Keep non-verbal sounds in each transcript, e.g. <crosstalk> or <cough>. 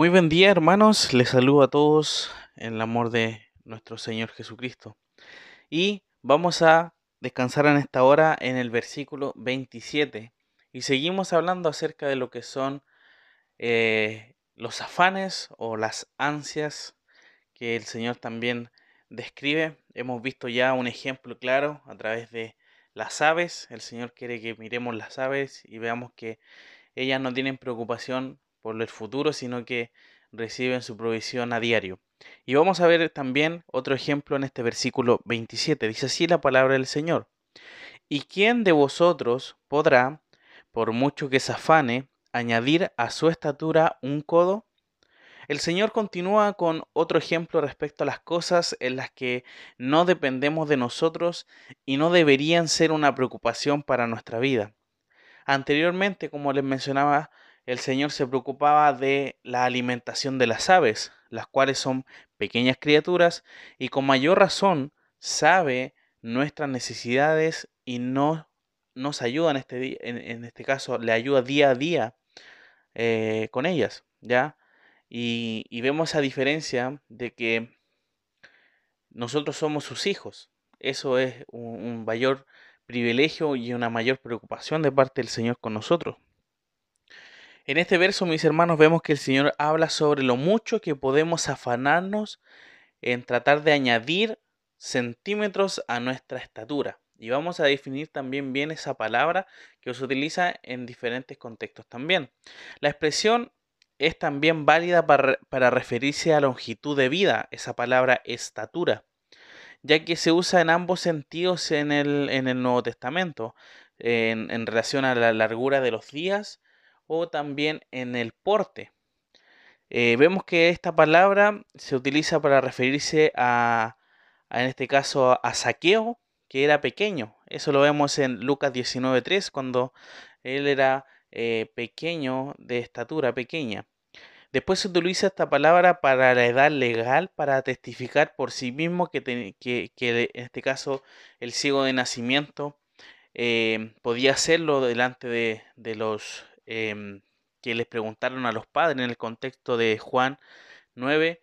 Muy buen día hermanos, les saludo a todos en el amor de nuestro Señor Jesucristo. Y vamos a descansar en esta hora en el versículo 27 y seguimos hablando acerca de lo que son eh, los afanes o las ansias que el Señor también describe. Hemos visto ya un ejemplo claro a través de las aves. El Señor quiere que miremos las aves y veamos que ellas no tienen preocupación por el futuro, sino que reciben su provisión a diario. Y vamos a ver también otro ejemplo en este versículo 27. Dice así la palabra del Señor. ¿Y quién de vosotros podrá, por mucho que se afane, añadir a su estatura un codo? El Señor continúa con otro ejemplo respecto a las cosas en las que no dependemos de nosotros y no deberían ser una preocupación para nuestra vida. Anteriormente, como les mencionaba, el Señor se preocupaba de la alimentación de las aves, las cuales son pequeñas criaturas y con mayor razón sabe nuestras necesidades y no nos ayuda en este, en, este caso, le ayuda día a día eh, con ellas, ¿ya? Y, vemos esa diferencia de que nosotros somos sus hijos. Eso es un mayor privilegio y una mayor preocupación de parte del Señor con nosotros. En este verso, mis hermanos, vemos que el Señor habla sobre lo mucho que podemos afanarnos en tratar de añadir centímetros a nuestra estatura. Y vamos a definir también bien esa palabra que se utiliza en diferentes contextos también. La expresión es también válida para, referirse a longitud de vida, esa palabra estatura, ya que se usa en ambos sentidos en el, en el Nuevo Testamento, en, en relación a la largura de los días o también en el porte. Eh, vemos que esta palabra se utiliza para referirse a, en este caso, a saqueo, que era pequeño. Eso lo vemos en Lucas 19.3, cuando él era eh, pequeño, de estatura pequeña. Después se utiliza esta palabra para la edad legal, para testificar por sí mismo que, en este caso el ciego de nacimiento eh, podía hacerlo delante de, de los Em, que les preguntaron a los padres en el contexto de Juan 9,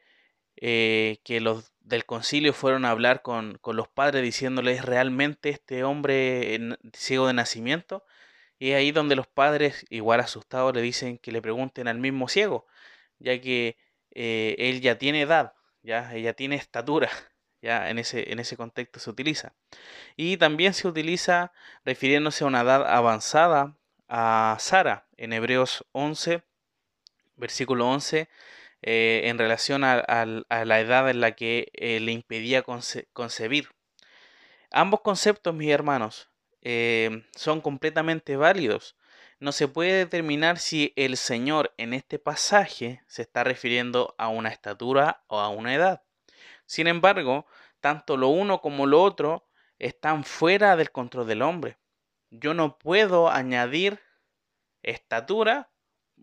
eh, que los del concilio fueron a hablar con, los padres diciéndoles realmente este hombre ciego de nacimiento. Y ahí donde los padres, igual asustados, le dicen que le pregunten al mismo ciego, ya que eh, él ya tiene edad, ya ella tiene estatura, <laughs> ya en ese, en ese contexto se utiliza. Y también se utiliza refiriéndose a una edad avanzada a Sara en Hebreos 11, versículo 11, eh, en relación a, la edad en la que eh, le impedía concebir. Ambos conceptos, mis hermanos, eh, son completamente válidos. No se puede determinar si el Señor en este pasaje se está refiriendo a una estatura o a una edad. Sin embargo, tanto lo uno como lo otro están fuera del control del hombre. Yo no puedo añadir estatura,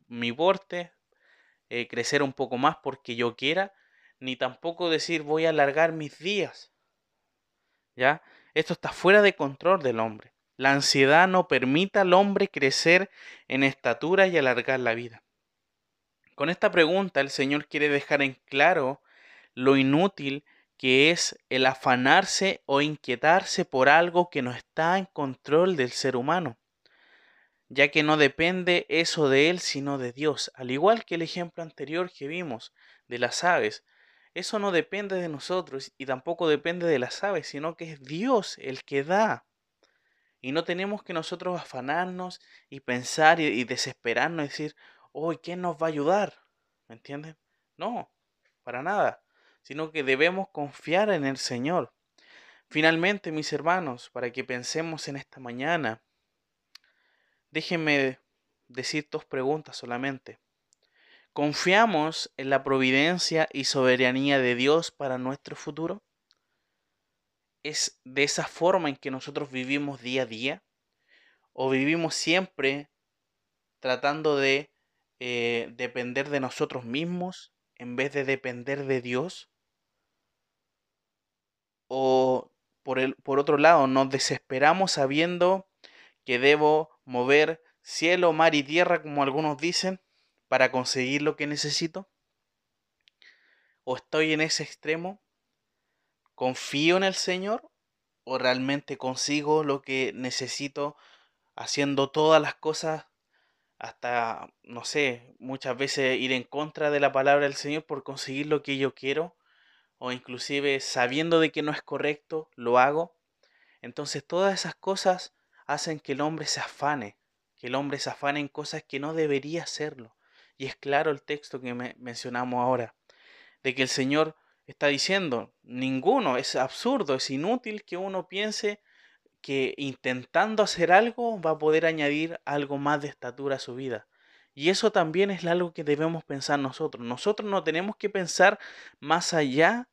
mi porte, eh, crecer un poco más porque yo quiera, ni tampoco decir voy a alargar mis días. ¿Ya? Esto está fuera de control del hombre. La ansiedad no permite al hombre crecer en estatura y alargar la vida. Con esta pregunta el Señor quiere dejar en claro lo inútil que es el afanarse o inquietarse por algo que no está en control del ser humano, ya que no depende eso de él sino de Dios, al igual que el ejemplo anterior que vimos de las aves. Eso no depende de nosotros y tampoco depende de las aves, sino que es Dios el que da. Y no tenemos que nosotros afanarnos y pensar y, desesperarnos y decir, hoy, ¿quién nos va a ayudar? ¿Me entienden? No, para nada sino que debemos confiar en el Señor. Finalmente, mis hermanos, para que pensemos en esta mañana, déjenme decir dos preguntas solamente. ¿Confiamos en la providencia y soberanía de Dios para nuestro futuro? ¿Es de esa forma en que nosotros vivimos día a día? ¿O vivimos siempre tratando de eh, depender de nosotros mismos en vez de depender de Dios? O por, el, por otro lado nos desesperamos sabiendo que debo mover cielo, mar y tierra, como algunos dicen, para conseguir lo que necesito? ¿O estoy en ese extremo? ¿Confío en el Señor? ¿O realmente consigo lo que necesito haciendo todas las cosas hasta, no sé, muchas veces ir en contra de la palabra del Señor por conseguir lo que yo quiero? O inclusive sabiendo de que no es correcto, lo hago. Entonces todas esas cosas hacen que el hombre se afane, que el hombre se afane en cosas que no debería hacerlo. Y es claro el texto que mencionamos ahora, de que el Señor está diciendo, ninguno, es absurdo, es inútil que uno piense que intentando hacer algo va a poder añadir algo más de estatura a su vida. Y eso también es algo que debemos pensar nosotros. Nosotros no tenemos que pensar más allá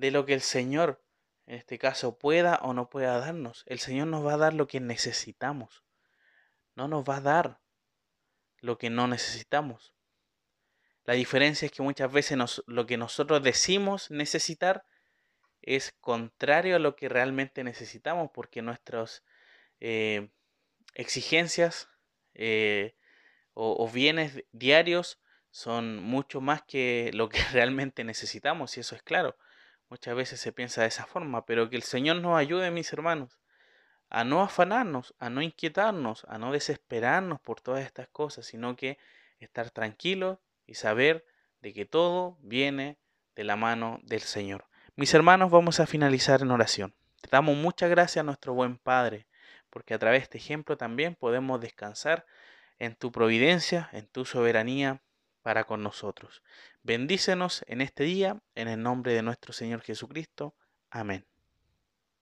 de lo que el Señor, en este caso, pueda o no pueda darnos. El Señor nos va a dar lo que necesitamos. No nos va a dar lo que no necesitamos. La diferencia es que muchas veces lo que nosotros decimos necesitar es contrario a lo que realmente necesitamos, porque nuestras eh, exigencias eh, o, bienes diarios son mucho más que lo que <laughs> realmente necesitamos, y eso es claro. Muchas veces se piensa de esa forma, pero que el Señor nos ayude, mis hermanos, a no afanarnos, a no inquietarnos, a no desesperarnos por todas estas cosas, sino que estar tranquilos y saber de que todo viene de la mano del Señor. Mis hermanos, vamos a finalizar en oración. Te damos muchas gracias a nuestro buen Padre, porque a través de este ejemplo también podemos descansar en tu providencia, en tu soberanía para con nosotros. Bendícenos en este día, en el nombre de nuestro Señor Jesucristo. Amén.